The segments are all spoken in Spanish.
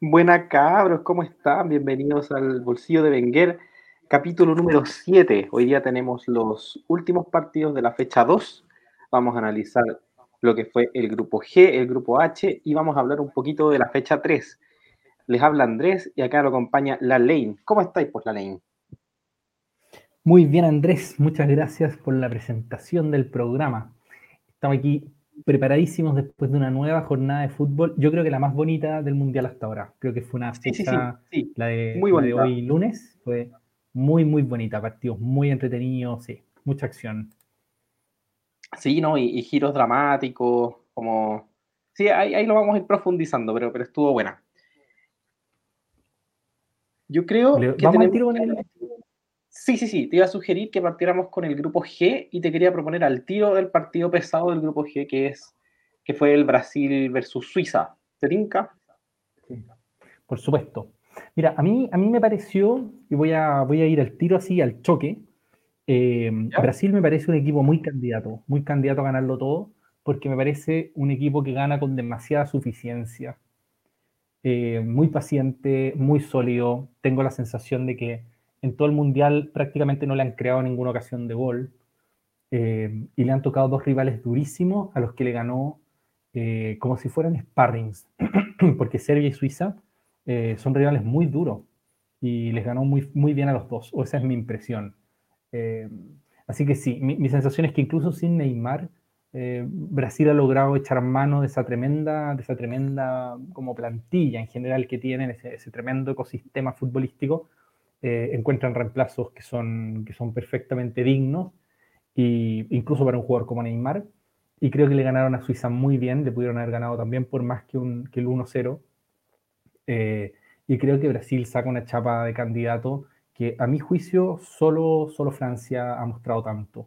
Buena cabros, ¿cómo están? Bienvenidos al Bolsillo de Wenger, capítulo número 7. Hoy día tenemos los últimos partidos de la fecha 2. Vamos a analizar lo que fue el grupo G, el grupo H y vamos a hablar un poquito de la fecha 3. Les habla Andrés y acá lo acompaña La Lane. ¿Cómo estáis, pues, La Lane? Muy bien, Andrés. Muchas gracias por la presentación del programa. Estamos aquí preparadísimos después de una nueva jornada de fútbol. Yo creo que la más bonita del Mundial hasta ahora. Creo que fue una fecha, la, de, muy hoy lunes, fue muy, muy bonita. Partidos muy entretenidos, sí, mucha acción. Sí, ¿no? Y, giros dramáticos, como... Sí, ahí, lo vamos a ir profundizando, pero, pero estuvo buena. Yo creo que tenemos... Sí, sí, sí, te iba a sugerir que partiéramos con el grupo G y te quería proponer al tiro del partido pesado del grupo G, que es que fue el Brasil versus Suiza. ¿Te tinca? por supuesto. Mira, a mí, a mí me pareció, y voy a, voy a ir al tiro así, al choque, eh, Brasil me parece un equipo muy candidato, muy candidato a ganarlo todo, porque me parece un equipo que gana con demasiada suficiencia. Eh, muy paciente, muy sólido. Tengo la sensación de que en todo el mundial prácticamente no le han creado ninguna ocasión de gol. Eh, y le han tocado dos rivales durísimos a los que le ganó eh, como si fueran sparrings, porque Serbia y Suiza eh, son rivales muy duros y les ganó muy, muy bien a los dos, o esa es mi impresión. así que sí, mi, sensación es que incluso sin Neymar, Brasil ha logrado echar mano de esa tremenda, de esa tremenda como plantilla en general que tienen, ese, ese tremendo ecosistema futbolístico, eh, encuentran reemplazos que son, que son perfectamente dignos, y incluso para un jugador como Neymar. Y creo que le ganaron a Suiza muy bien, le pudieron haber ganado también por más que, un, que el 1-0. Eh, y creo que Brasil saca una chapa de candidato que a mi juicio solo, solo Francia ha mostrado tanto.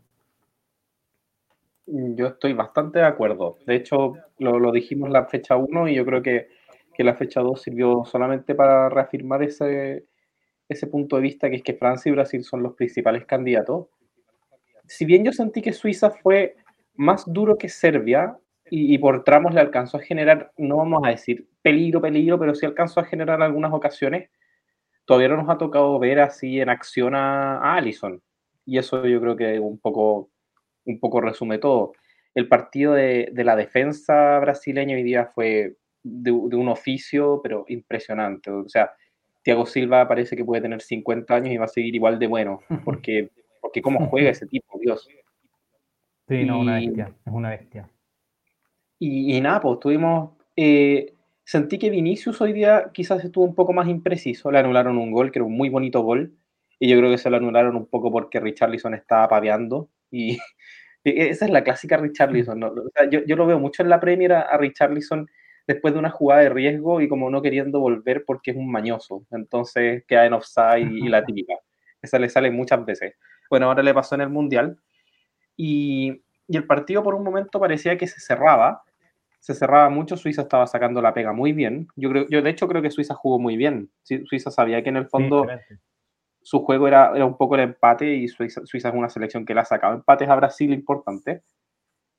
Yo estoy bastante de acuerdo. De hecho, lo, lo dijimos la fecha 1 y yo creo que, que, la fecha 2 sirvió solamente para reafirmar ese, ese punto de vista, que es que Francia y Brasil son los principales candidatos. Si bien yo sentí que Suiza fue más duro que Serbia y, por tramos le alcanzó a generar, no vamos a decir peligro, peligro, pero sí alcanzó a generar algunas ocasiones, todavía no nos ha tocado ver así en acción a, a. Y eso yo creo que un poco, un poco resume todo. El partido de, de la defensa brasileña hoy día fue de, de, un oficio, pero impresionante. O sea, Thiago Silva parece que puede tener 50 años y va a seguir igual de bueno, porque, porque cómo juega ese tipo, Dios. Sí, no, una bestia, es una bestia. Y, nada, pues tuvimos, eh, sentí que Vinicius hoy día quizás estuvo un poco más impreciso, le anularon un gol, que era un muy bonito gol, y yo creo que se lo anularon un poco porque Richarlison estaba paveando, y esa es la clásica Richarlison, ¿no? o sea, yo, yo, lo veo mucho en la Premier a Richarlison después de una jugada de riesgo y como no queriendo volver porque es un mañoso. Entonces queda en offside y, la típica. Esa le sale muchas veces. Bueno, ahora le pasó en el Mundial. Y, y, el partido por un momento parecía que se cerraba. Se cerraba mucho. Suiza estaba sacando la pega muy bien. Yo, creo, yo de hecho creo que Suiza jugó muy bien. Suiza sabía que en el fondo su juego era, era un poco el empate y Suiza, Suiza es una selección que le ha sacado empates a Brasil importante.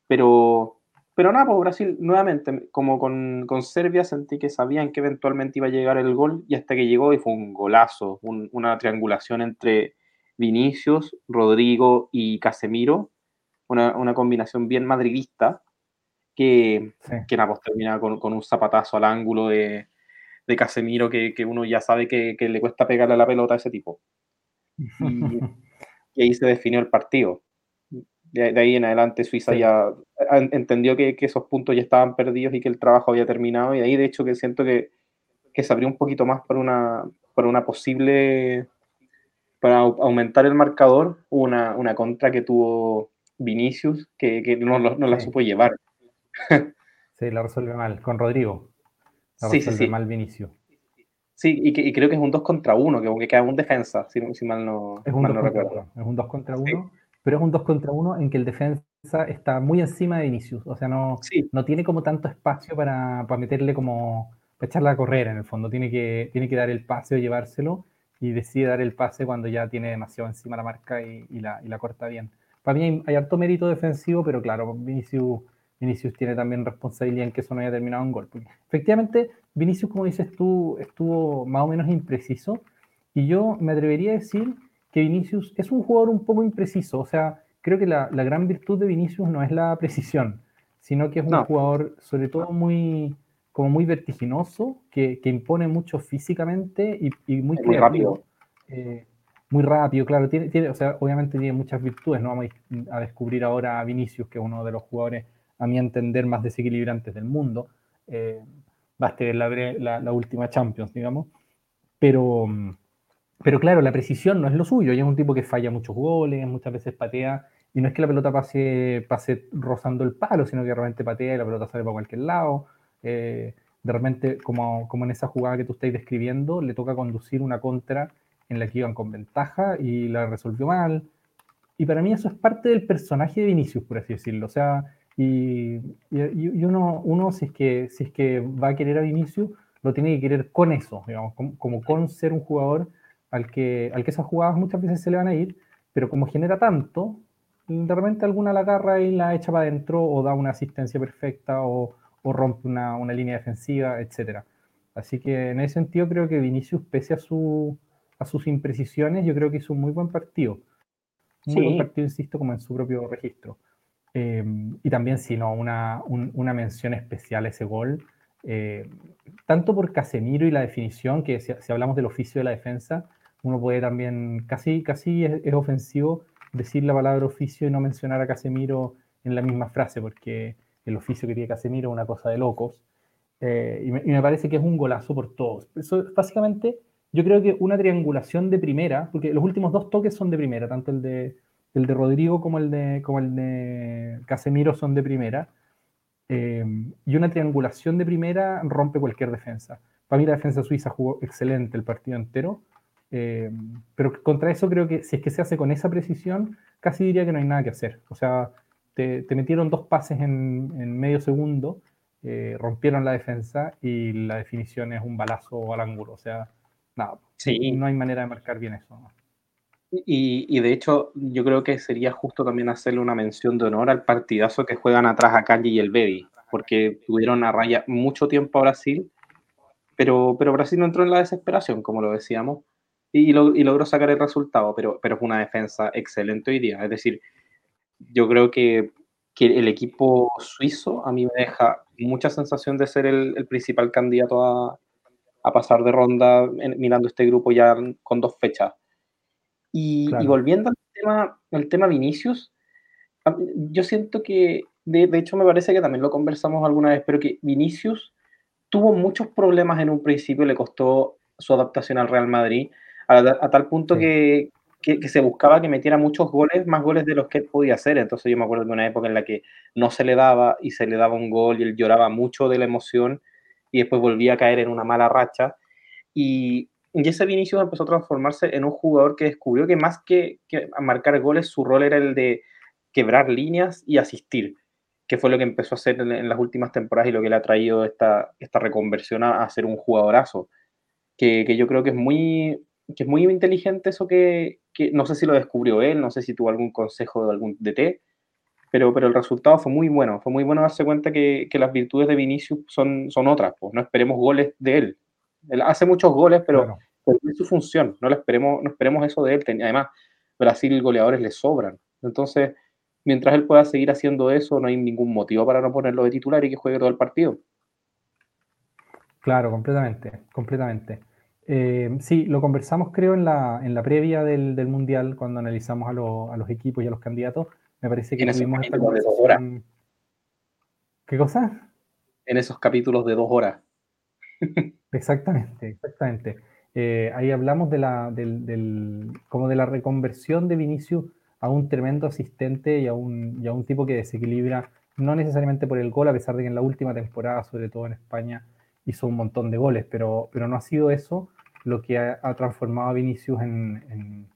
Pero pero nada, pues Brasil, nuevamente, como con, con, Serbia, sentí que sabían que eventualmente iba a llegar el gol y hasta que llegó y fue un golazo, una triangulación entre Vinicius, Rodrigo y Casemiro, una, una combinación bien madridista que, que nada, pues termina con, con, un zapatazo al ángulo de, de Casemiro que, que, uno ya sabe que, que, le cuesta pegarle la pelota a ese tipo. Y, y ahí se definió el partido. De, de, ahí en adelante Suiza sí. ya entendió que, que, esos puntos ya estaban perdidos y que el trabajo había terminado y ahí de hecho que siento que, que se abrió un poquito más para una, para una posible, para aumentar el marcador, una, una contra que tuvo Vinicius que, que no, no, la supo llevar. sí, la resuelve mal, con Rodrigo. La sí, resuelve sí, sí. mal Vinicius. Sí, y, que, y, creo que es un 2 contra 1, que, que queda un defensa, si, si mal no, es un mal no recuerdo. Es un 2 contra 1, pero es un 2 contra 1 en que el defensa está muy encima de Vinicius, o sea, no, sí. no tiene como tanto espacio para, para meterle como, para echarla a correr en el fondo, tiene que, tiene que dar el pase o llevárselo y decide dar el pase cuando ya tiene demasiado encima la marca y, y, la, y la, corta bien. Para mí hay, hay, harto mérito defensivo, pero claro, Vinicius, Vinicius tiene también responsabilidad en que eso no haya terminado en gol. Efectivamente, Vinicius, como dices tú, estuvo más o menos impreciso. Y yo me atrevería a decir que Vinicius es un jugador un poco impreciso. O sea, creo que la, gran virtud de Vinicius no es la precisión, sino que es un jugador, sobre todo, muy como muy vertiginoso, que, impone mucho físicamente y, muy, rápido. Eh, muy rápido, claro. Tiene, tiene, o sea, obviamente tiene muchas virtudes. No vamos a descubrir ahora a Vinicius, que es uno de los jugadores, a mi entender, más desequilibrantes del mundo. Eh, baste ver la, la, última Champions, digamos. Pero, pero claro, la precisión no es lo suyo. Y es un tipo que falla muchos goles, muchas veces patea. Y no es que la pelota pase, pase rozando el palo, sino que realmente patea y la pelota sale para cualquier lado. Eh, de repente, como, como en esa jugada que tú estáis describiendo, le toca conducir una contra en la que iban con ventaja y la resolvió mal. Y para mí eso es parte del personaje de Vinicius, por así decirlo. O sea, y, y, uno, uno si, es que, si es que va a querer a Vinicius, lo tiene que querer con eso, digamos, como, con ser un jugador al que, al que esas jugadas muchas veces se le van a ir, pero como genera tanto, de repente alguna la agarra y la echa para adentro o da una asistencia perfecta o, o rompe una, una, línea defensiva, etc. Así que en ese sentido creo que Vinicius, pese a, su, a sus imprecisiones, yo creo que hizo un muy buen partido. Muy buen partido, insisto, como en su propio registro. Eh, y también, si no, una, una, mención especial a ese gol, eh, tanto por Casemiro y la definición, que si, hablamos del oficio de la defensa, uno puede también, casi, casi es, ofensivo decir la palabra oficio y no mencionar a Casemiro en la misma frase, porque el oficio que tiene Casemiro es una cosa de locos. Eh, y, me, parece que es un golazo por todos. Eso, básicamente, yo creo que una triangulación de primera, porque los últimos dos toques son de primera, tanto el de el de Rodrigo como el de, como el de Casemiro son de primera. Eh, y una triangulación de primera rompe cualquier defensa. Para mí la defensa suiza jugó excelente el partido entero. Eh, pero contra eso creo que si es que se hace con esa precisión, casi diría que no hay nada que hacer. O sea, te, metieron dos pases en, medio segundo, eh, rompieron la defensa y la definición es un balazo al ángulo. O sea, nada, sí. no hay manera de marcar bien eso. Y, de hecho, yo creo que sería justo también hacerle una mención de honor al partidazo que juegan atrás a Kanji y el Bebi, porque tuvieron a raya mucho tiempo a Brasil, pero, pero Brasil no entró en la desesperación, como lo decíamos, y, logró sacar el resultado, pero, pero es una defensa excelente hoy día. Es decir, yo creo que, el equipo suizo a mí me deja mucha sensación de ser el, principal candidato a, a pasar de ronda mirando este grupo ya con dos fechas y, volviendo al tema, al tema Vinicius, yo siento que, de, hecho me parece que también lo conversamos alguna vez, pero que Vinicius tuvo muchos problemas en un principio, le costó su adaptación al Real Madrid, a, tal punto que, que, se buscaba que metiera muchos goles, más goles de los que él podía hacer. Entonces yo me acuerdo de una época en la que no se le daba y se le daba un gol y él lloraba mucho de la emoción y después volvía a caer en una mala racha. Y, y ese Vinicius empezó a transformarse en un jugador que descubrió que más que, marcar goles, su rol era el de quebrar líneas y asistir, que fue lo que empezó a hacer en, las últimas temporadas y lo que le ha traído esta, esta reconversión a, ser un jugadorazo. Que, que, yo creo que es muy, que es muy inteligente eso que, que, no sé si lo descubrió él, no sé si tuvo algún consejo de algún DT, pero, pero el resultado fue muy bueno. Fue muy bueno darse cuenta que, que las virtudes de Vinicius son, son otras, pues no esperemos goles de él, él hace muchos goles, pero, es su función. No, le esperemos, no esperemos eso de él. Además, Brasil goleadores le sobran. Entonces, mientras él pueda seguir haciendo eso, no hay ningún motivo para no ponerlo de titular y que juegue todo el partido. Claro, completamente, completamente. Eh, sí, lo conversamos creo en la, en la previa del, Mundial, cuando analizamos a, los equipos y a los candidatos. Me parece que en tuvimos esta de dos horas. ¿Qué cosa? En esos capítulos de dos horas. Exactamente, exactamente. Eh, ahí hablamos de la, del, como de la reconversión de Vinicius a un tremendo asistente y a un, un tipo que desequilibra, no necesariamente por el gol, a pesar de que en la última temporada, sobre todo en España, hizo un montón de goles, pero, pero no ha sido eso lo que ha, transformado a Vinicius en,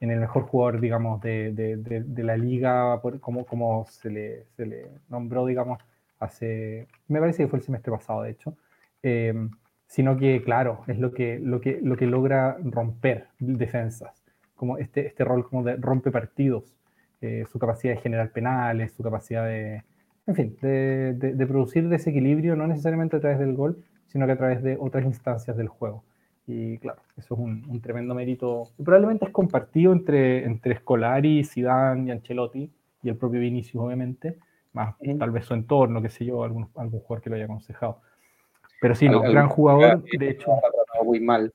en, el mejor jugador, digamos, de, de, de, la liga, como, como se, le, se le nombró, digamos, hace, me parece que fue el semestre pasado, de hecho. Eh, sino que, claro, es lo que, lo que, lo que logra romper defensas, como este, este rol como de rompe partidos, eh, su capacidad de generar penales, su capacidad de, en fin, de, de, producir desequilibrio, no necesariamente a través del gol, sino que a través de otras instancias del juego. Y claro, eso es un, tremendo mérito. Y probablemente es compartido entre, entre Scolari, Zidane y Ancelotti, y el propio Vinicius, obviamente, más tal vez su entorno, qué sé yo, algún, algún jugador que lo haya aconsejado. Pero sí, no, gran jugador, de hecho. muy mal.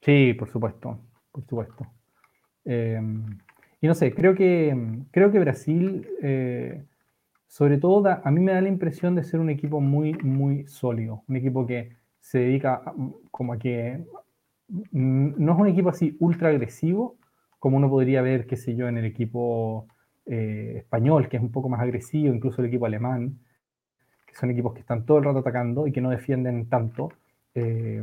Sí, por supuesto, por supuesto. Em, y no sé, creo que, creo que Brasil, eh, sobre todo, a mí me da la impresión de ser un equipo muy, muy sólido, un equipo que se dedica como a que no es un equipo así ultra agresivo, como uno podría ver, qué sé yo, en el equipo eh, español, que es un poco más agresivo, incluso el equipo alemán, que son equipos que están todo el rato atacando y que no defienden tanto, eh,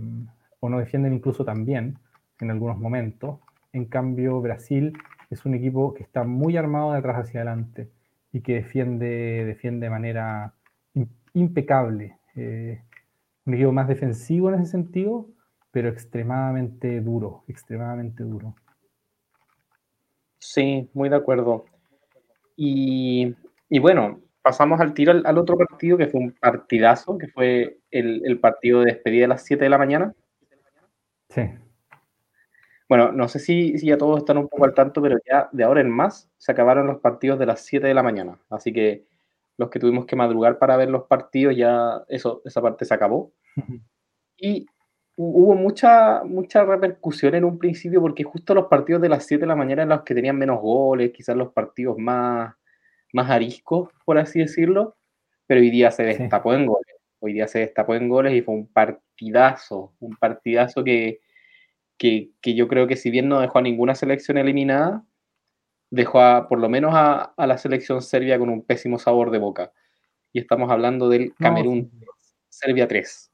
o no defienden incluso tan bien en algunos momentos. En cambio, Brasil es un equipo que está muy armado de atrás hacia adelante y que defiende, defiende de manera impecable. Eh, un equipo más defensivo en ese sentido, pero extremadamente duro, extremadamente duro. Sí, muy de acuerdo. Y, bueno, pasamos al tiro al, otro partido, que fue un partidazo, que fue el, partido de despedida a las 7 de la mañana. Sí. Bueno, no sé si, si ya todos están un poco al tanto, pero ya de ahora en más se acabaron los partidos de las 7 de la mañana. Así que los que tuvimos que madrugar para ver los partidos, ya eso, esa parte se acabó. Y hubo mucha, mucha repercusión en un principio porque justo los partidos de las 7 de la mañana eran los que tenían menos goles, quizás los partidos más, más ariscos, por así decirlo, pero hoy día se destapó en goles. Hoy día se destapó en goles y fue un partidazo, un partidazo que, que, yo creo que si bien no dejó a ninguna selección eliminada, dejó a, por lo menos a, la selección serbia con un pésimo sabor de boca. Y estamos hablando del Camerún, Serbia 3.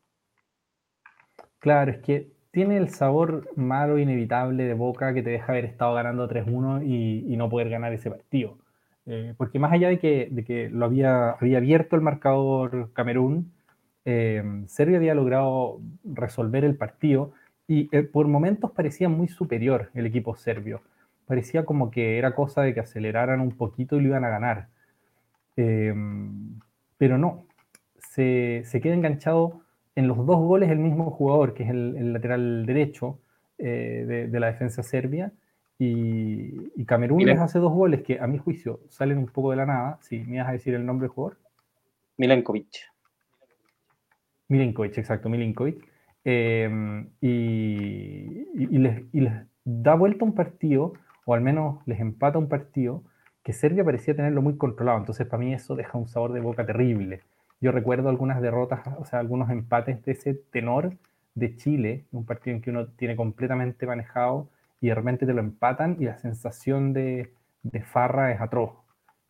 Claro, es que tiene el sabor malo inevitable de Boca que te deja haber estado ganando 3-1 y, no poder ganar ese partido. Eh, porque más allá de que, de que lo había, había abierto el marcador Camerún, eh, Serbia había logrado resolver el partido y eh, por momentos parecía muy superior el equipo serbio. Parecía como que era cosa de que aceleraran un poquito y lo iban a ganar. pero no, se, se queda enganchado en los dos goles el mismo jugador, que es el, lateral derecho eh, de, la defensa serbia, y, Camerún les hace dos goles que a mi juicio salen un poco de la nada. Si me vas a decir el nombre del jugador. Milenkovic. Milenkovic, exacto, Milenkovic. Em, y, les, y, les, da vuelta un partido, o al menos les empata un partido, que Serbia parecía tenerlo muy controlado. Entonces, para mí eso deja un sabor de boca terrible. Yo recuerdo algunas derrotas, o sea, algunos empates de ese tenor de Chile, un partido en que uno tiene completamente manejado y de repente te lo empatan y la sensación de, farra es atroz.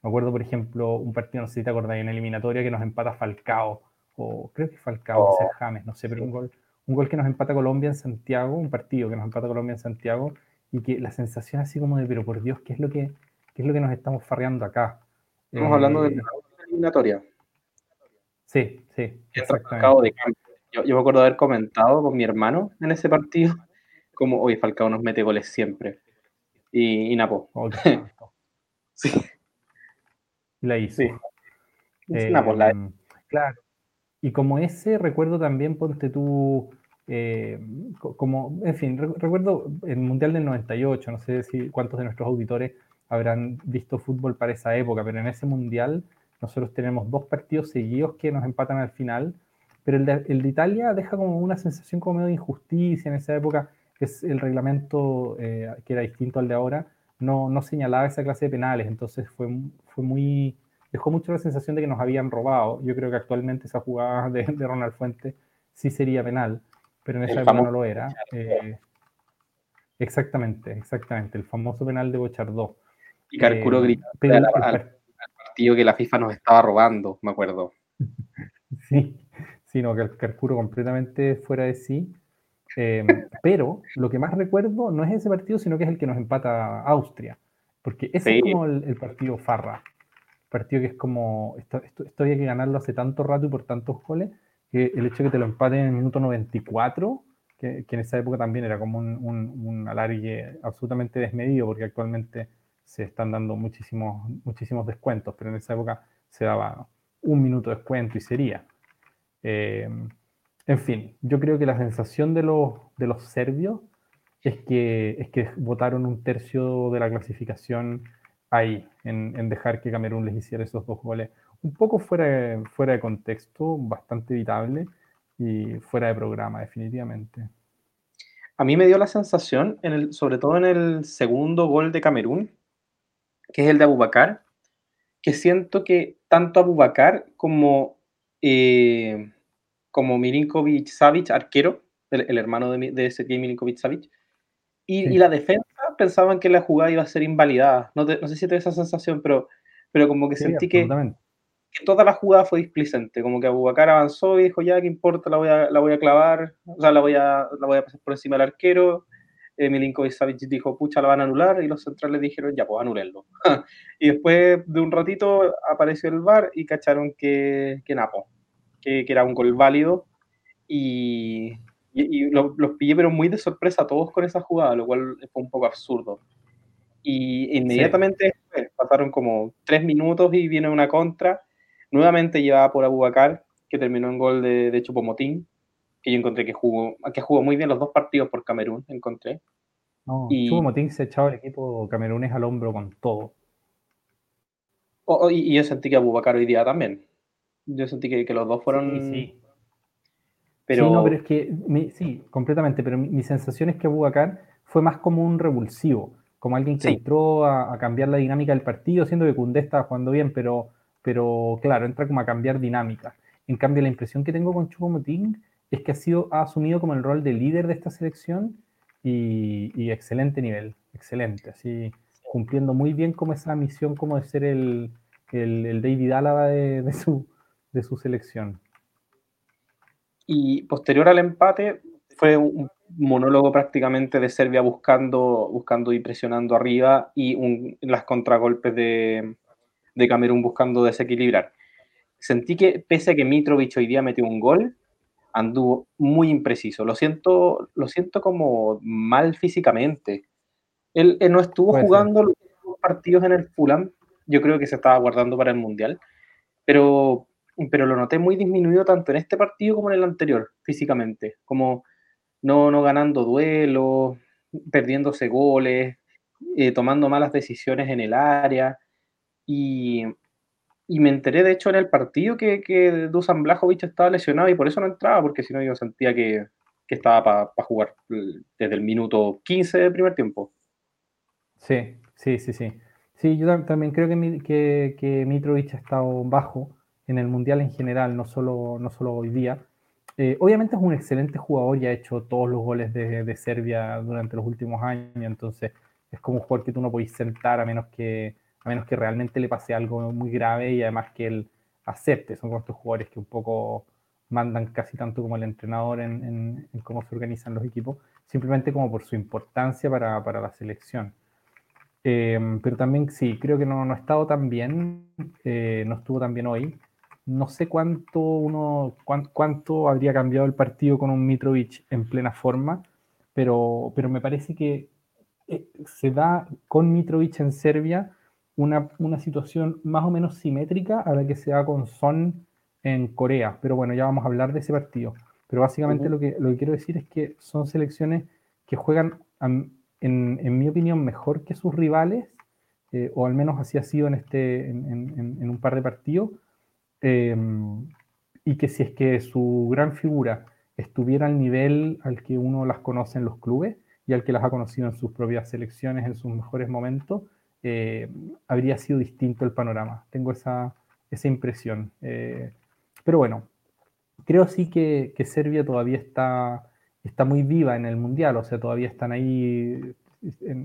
Me acuerdo, por ejemplo, un partido, no sé si te acordás, en eliminatoria que nos empata Falcao, o creo que Falcao, oh. James, no sé, pero un gol, un gol que nos empata Colombia en Santiago, un partido que nos empata Colombia en Santiago, y que la sensación así como de, pero por Dios, ¿qué es lo que, es lo que nos estamos farreando acá? Estamos hablando de eh, la eliminatoria. Sí, sí. De yo, yo, me acuerdo de haber comentado con mi hermano en ese partido, como, hoy Falcao nos mete goles siempre. Y, Napo. Oh, sí. La hizo. Sí. Eh, Napo, la... Claro. Y como ese, recuerdo también, ponte tú, eh, como, en fin, recuerdo el Mundial del 98, no sé si cuántos de nuestros auditores habrán visto fútbol para esa época, pero en ese Mundial nosotros tenemos dos partidos seguidos que nos empatan al final, pero el de, Italia deja como una sensación como medio de injusticia en esa época, es el reglamento eh, que era distinto al de ahora, no, no señalaba esa clase de penales, entonces fue, fue muy, dejó mucho la sensación de que nos habían robado. Yo creo que actualmente esa jugada de, Ronald Fuente sí sería penal, pero en esa época no lo era. Eh, exactamente, exactamente, el famoso penal de Bochardó. Y Carcuro eh, grita partido que la FIFA nos estaba robando, me acuerdo. Sí, sino que el Carcuro completamente fuera de sí. Em, pero lo que más recuerdo no es ese partido, sino que es el que nos empata Austria. Porque ese es como el, partido Farra. partido que es como, esto, esto, había que ganarlo hace tanto rato y por tantos goles, que el hecho de que te lo empaten en el minuto 94, que, que en esa época también era como un, un, un alargue absolutamente desmedido, porque actualmente se están dando muchísimos, muchísimos descuentos, pero en esa época se daba un minuto de descuento y sería. Em, en fin, yo creo que la sensación de los, de los serbios es que, es que votaron un tercio de la clasificación ahí, en, dejar que Camerún les hiciera esos dos goles. Un poco fuera de, fuera de contexto, bastante evitable y fuera de programa, definitivamente. A mí me dio la sensación, en el, sobre todo en el segundo gol de Camerún, que es el de Abubakar, que siento que tanto Abubakar como, eh, como Milinkovic Savic, arquero, el, hermano de, de Sergei Milinkovic Savic, y, la defensa pensaban que la jugada iba a ser invalidada. No, no sé si te esa sensación, pero, pero como que sentí que, que, toda la jugada fue displicente. Como que Abubakar avanzó y dijo, ya, ¿qué importa? La voy a, la voy a clavar, o sea, la voy a, la voy a pasar por encima del arquero. Eh, Milinkovic Savic dijo, pucha, la van a anular, y los centrales dijeron, ya, pues anulenlo. y después de un ratito apareció el VAR y cacharon que, que Napo, que, que era un gol válido, y, y, los, pillé, pero muy de sorpresa a todos con esa jugada, lo cual fue un poco absurdo. Y inmediatamente pasaron como tres minutos y viene una contra, nuevamente llevada por Abubakar, que terminó en gol de, de Chupomotín, que yo encontré que jugó, que jugó muy bien los dos partidos por Camerún, encontré. No, y, Chupomotín se echaba el equipo camerunés al hombro con todo. y, yo sentí que Abubakar hoy día también. Yo sentí que, que los dos fueron... sí. Pero... Sí, no, pero es que, sí, completamente, pero mi, sensación es que Abubakar fue más como un revulsivo, como alguien que entró a, cambiar la dinámica del partido, siendo que Cundé estaba jugando bien, pero, pero claro, entra como a cambiar dinámica. En cambio, la impresión que tengo con Chupomotín es que ha, sido, ha asumido como el rol de líder de esta selección y, excelente nivel, excelente, así cumpliendo muy bien como esa misión como de ser el, el, David Álava de, su, de su selección. Y posterior al empate fue un monólogo prácticamente de Serbia buscando, buscando y presionando arriba y un, las contragolpes de, de Camerún buscando desequilibrar. Sentí que pese a que Mitrovic hoy día metió un gol, anduvo muy impreciso. Lo siento, lo siento como mal físicamente. Él, no estuvo jugando los partidos en el Fulham. Yo creo que se estaba guardando para el Mundial. Pero pero lo noté muy disminuido tanto en este partido como en el anterior, físicamente, como no, no ganando duelos, perdiéndose goles, eh, tomando malas decisiones en el área. Y, me enteré, de hecho, en el partido que, que Dusan Blajovic estaba lesionado y por eso no entraba, porque si no yo sentía que, que estaba para jugar desde el minuto 15 del primer tiempo. Sí, sí, sí, sí. Sí, yo también creo que, que, que Mitrovic ha estado bajo en el Mundial en general, no solo, no solo hoy día. Eh, obviamente es un excelente jugador y ha hecho todos los goles de, de, Serbia durante los últimos años, entonces es como un jugador que tú no podéis sentar a menos que, a menos que realmente le pase algo muy grave y además que él acepte. Son como estos jugadores que un poco mandan casi tanto como el entrenador en, cómo se organizan los equipos, simplemente como por su importancia para, para la selección. Eh, pero también sí, creo que no, no ha estado tan bien, eh, no estuvo tan bien hoy no sé cuánto uno cuánto habría cambiado el partido con un Mitrovic en plena forma, pero, pero me parece que eh, se da con Mitrovic en Serbia una, situación más o menos simétrica a la que se da con Son en Corea. Pero bueno, ya vamos a hablar de ese partido. Pero básicamente lo, que, lo que quiero decir es que son selecciones que juegan, en, mi opinión, mejor que sus rivales, eh, o al menos así ha sido en, este, en un par de partidos, Em, y que si es que su gran figura estuviera al nivel al que uno las conoce en los clubes y al que las ha conocido en sus propias selecciones en sus mejores momentos, eh, habría sido distinto el panorama. Tengo esa, esa impresión. Eh, pero bueno, creo sí que, que, Serbia todavía está, está muy viva en el Mundial, o sea, todavía están ahí,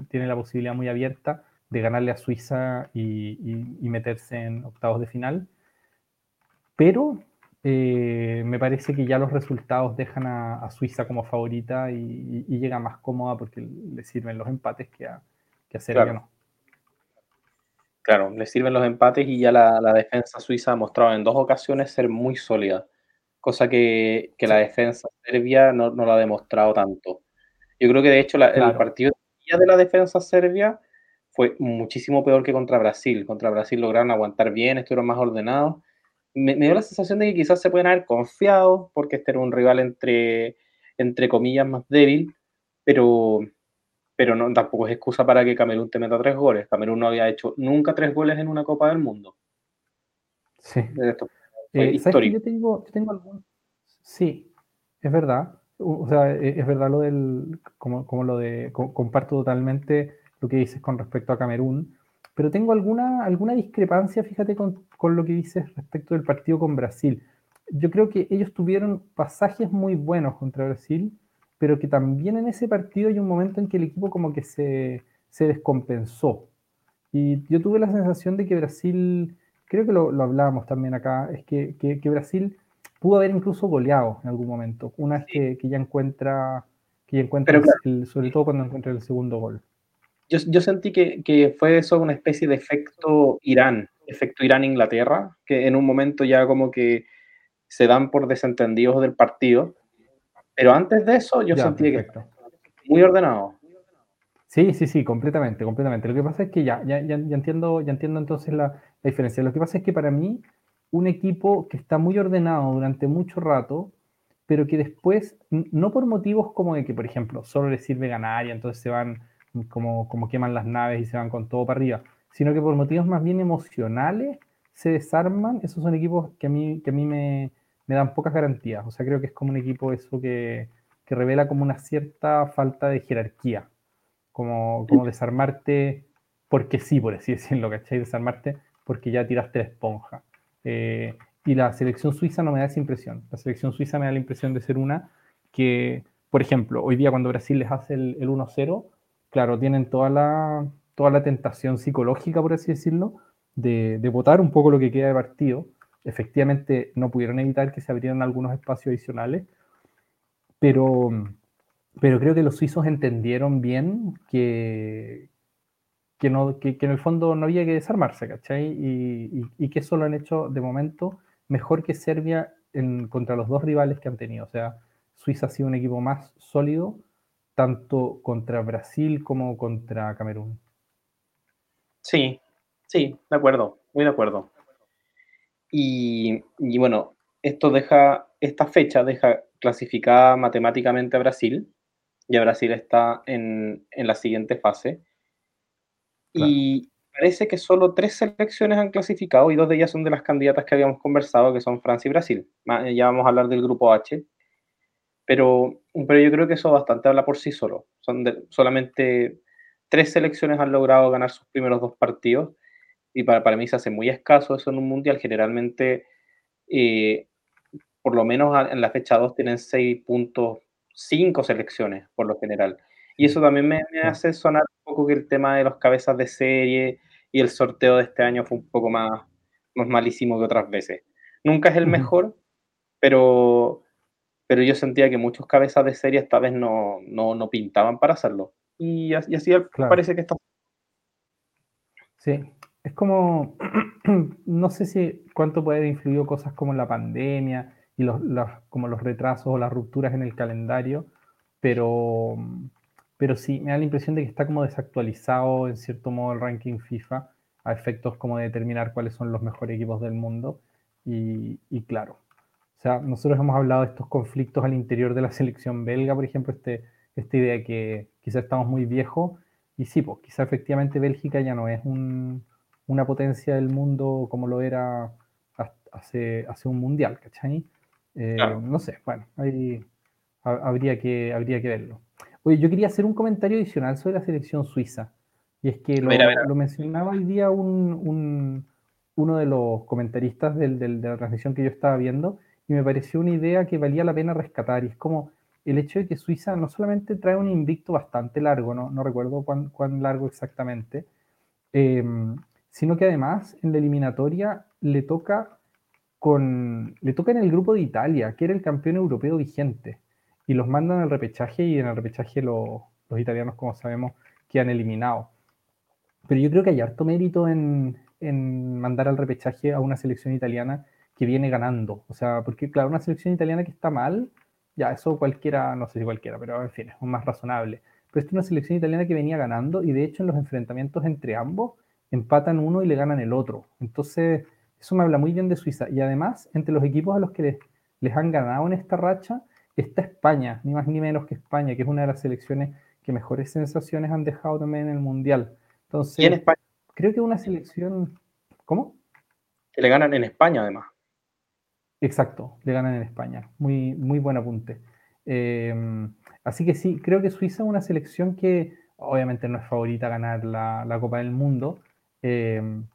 tiene la posibilidad muy abierta de ganarle a Suiza y, y meterse en octavos de final pero eh, me parece que ya los resultados dejan a, Suiza como favorita y, llega más cómoda porque le sirven los empates que a, que Serbia claro. no. Claro, le sirven los empates y ya la, defensa suiza ha mostrado en dos ocasiones ser muy sólida, cosa que, la defensa serbia no, no, lo ha demostrado tanto. Yo creo que de hecho el partido de la defensa serbia fue muchísimo peor que contra Brasil. Contra Brasil lograron aguantar bien, estuvieron más ordenados me, dio la sensación de que quizás se pueden haber confiado porque este era un rival entre, entre comillas más débil, pero, pero no, tampoco es excusa para que Camerún te meta tres goles. Camerún no había hecho nunca tres goles en una Copa del Mundo. Sí. Eh, ¿sabes yo tengo, yo tengo algún... Sí, es verdad. O sea, e, es verdad lo del, como, como lo de, comparto totalmente lo que dices con respecto a Camerún, pero tengo alguna, alguna discrepancia, fíjate, con, con lo que dices respecto del partido con Brasil. Yo creo que ellos tuvieron pasajes muy buenos contra Brasil, pero que también en ese partido hay un momento en que el equipo como que se, se descompensó. Y yo tuve la sensación de que Brasil, creo que lo, lo hablábamos también acá, es que, que, que Brasil pudo haber incluso goleado en algún momento, una vez que, que ya encuentra, que ya encuentra sobre todo cuando encuentra el segundo gol. Yo, yo sentí que, que, fue eso una especie de efecto Irán, efecto Irán-Inglaterra, que en un momento ya como que se dan por desentendidos del partido, pero antes de eso yo sentí que muy ordenado. Sí, sí, sí, completamente, completamente. Lo que pasa es que ya, ya, ya, entiendo, ya entiendo entonces la, la diferencia. Lo que pasa es que para mí un equipo que está muy ordenado durante mucho rato, pero que después, no por motivos como de que, por ejemplo, solo les sirve ganar y entonces se van como, como queman las naves y se van con todo para arriba, sino que por motivos más bien emocionales se desarman, esos son equipos que a mí, que a mí me, me dan pocas garantías. O sea, creo que es como un equipo eso que, que revela como una cierta falta de jerarquía, como, como desarmarte porque sí, por así decirlo, ¿cachai? Desarmarte porque ya tiraste la esponja. Eh, y la selección suiza no me da esa impresión. La selección suiza me da la impresión de ser una que, por ejemplo, hoy día cuando Brasil les hace el, 1-0, claro, tienen toda la, toda la tentación psicológica, por así decirlo, de, de votar un poco lo que queda de partido. Efectivamente, no pudieron evitar que se abrieran algunos espacios adicionales, pero, pero creo que los suizos entendieron bien que, que, no, que, en el fondo no había que desarmarse, ¿cachai? Y, y, que eso lo han hecho de momento mejor que Serbia en, contra los dos rivales que han tenido. O sea, Suiza ha sido un equipo más sólido, tanto contra Brasil como contra Camerún. Sí, sí, de acuerdo, muy de acuerdo. Y, y bueno, esto deja, esta fecha deja clasificada matemáticamente a Brasil, y Brasil está en, en la siguiente fase y parece que solo tres selecciones han clasificado y dos de ellas son de las candidatas que habíamos conversado, que son Francia y Brasil. Ya vamos a hablar del grupo H. Pero, pero yo creo que eso bastante habla por sí solo. Son solamente tres selecciones han logrado ganar sus primeros dos partidos y para, para mí se hace muy escaso eso en un mundial. Generalmente, eh, por lo menos en la fecha 2 tienen 6.5 selecciones por lo general. Y eso también me, hace sonar un poco que el tema de los cabezas de serie y el sorteo de este año fue un poco más, más malísimo que otras veces. Nunca es el mejor, pero, pero yo sentía que muchos cabezas de serie esta vez no, no, no pintaban para hacerlo. Y, así parece que está. Sí, es como, no sé si cuánto puede haber influido cosas como la pandemia y los, como los retrasos o las rupturas en el calendario, pero pero sí, me da la impresión de que está como desactualizado en cierto modo el ranking FIFA a efectos como de determinar cuáles son los mejores equipos del mundo. Y, claro, o sea, nosotros hemos hablado de estos conflictos al interior de la selección belga, por ejemplo, este, esta idea de que quizás estamos muy viejos. Y sí, pues quizá efectivamente Bélgica ya no es una potencia del mundo como lo era hace, hace un mundial, ¿cachai? Eh, no sé, bueno, ahí habría que, habría que verlo. Oye, yo quería hacer un comentario adicional sobre la selección suiza. Y es que lo, mencionaba hoy día un, uno de los comentaristas de la transmisión que yo estaba viendo y me pareció una idea que valía la pena rescatar. Y es como el hecho de que Suiza no solamente trae un invicto bastante largo, no, no recuerdo cuán, cuán, largo exactamente, em, sino que además en la eliminatoria le toca, con, le toca en el grupo de Italia, que era el campeón europeo vigente y los mandan al repechaje y en el repechaje los italianos, como sabemos, quedan eliminados. Pero yo creo que hay harto mérito en, en, mandar al repechaje a una selección italiana que viene ganando. O sea, porque claro, una selección italiana que está mal, ya eso cualquiera, no sé si cualquiera, pero en fin, es más razonable. Pero esta es una selección italiana que venía ganando y de hecho en los enfrentamientos entre ambos empatan uno y le ganan el otro. Entonces, Eso me habla muy bien de Suiza. Y además, entre los equipos a los que les, les han ganado en esta racha, está España, ni más ni menos que España, que es una de las selecciones que mejores sensaciones han dejado también en el Mundial. Entonces, en España? creo que una selección... ¿Cómo? Que le ganan en España, además. Exacto, le ganan en España. Muy, muy buen apunte. Em, así que sí, creo que Suiza es una selección que obviamente no es favorita a ganar la, Copa del Mundo, em,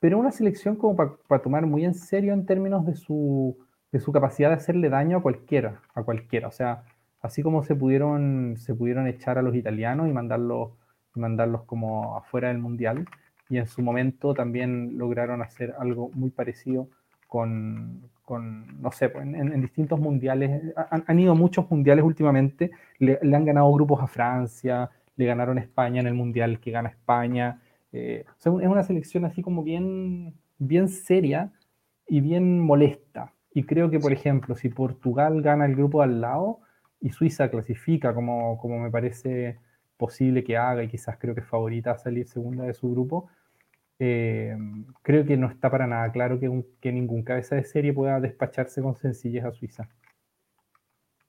pero una selección como para tomar muy en serio en términos de su, de su capacidad de hacerle daño a cualquiera, a cualquiera. O sea, así como se pudieron, se pudieron echar a los italianos y mandarlos, mandarlos como afuera del Mundial, y en su momento también lograron hacer algo muy parecido con, no sé, pues, en, distintos mundiales, han, ido muchos mundiales últimamente, le, han ganado grupos a Francia, le ganaron a España en el mundial que gana España. Eh, es una selección así como bien, bien seria y bien molesta. Y creo que, por ejemplo, si Portugal gana el grupo al lado y Suiza clasifica como, como me parece posible que haga y quizás creo que es favorita a salir segunda de su grupo, eh, creo que no está para nada claro que, que ningún cabeza de serie pueda despacharse con sencillez a Suiza.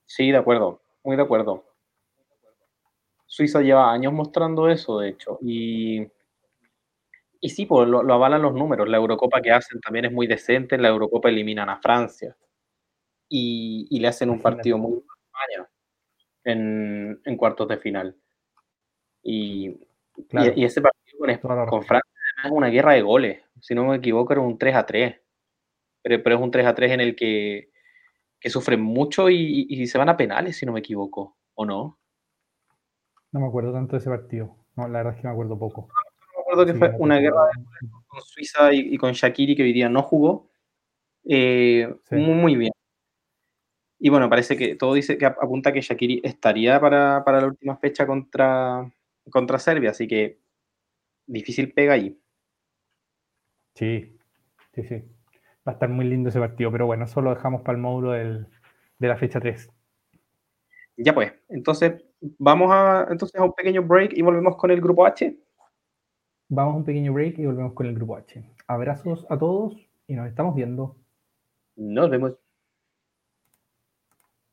Sí, de acuerdo, muy de acuerdo. Suiza lleva años mostrando eso, de hecho, y, y sí, pues lo, avalan los números. La Eurocopa que hacen también es muy decente, en la Eurocopa eliminan a Francia y, le hacen un partido muy España en, en cuartos de final. Y, y, ese partido con Francia es una guerra de goles. Si no me equivoco, era un 3 a 3. Pero, pero es un 3 a 3 en el que, que sufren mucho y, se van a penales, si no me equivoco, ¿o no? No me acuerdo tanto de ese partido. No, la verdad es que me acuerdo poco. Acuerdo que fue una guerra con Suiza y, con Shakiri, que hoy día no jugó. Eh, muy, muy bien. Y bueno, parece que todo dice que apunta que Shakiri estaría para, para la última fecha contra, contra Serbia, así que difícil pega ahí. Sí, sí, sí. Va a estar muy lindo ese partido, pero bueno, eso lo dejamos para el módulo de la fecha 3. Ya pues, entonces vamos a, entonces a un pequeño break y volvemos con el grupo H. Vamos a un pequeño break y volvemos con el grupo H. Abrazos a todos y nos estamos viendo. Nos vemos.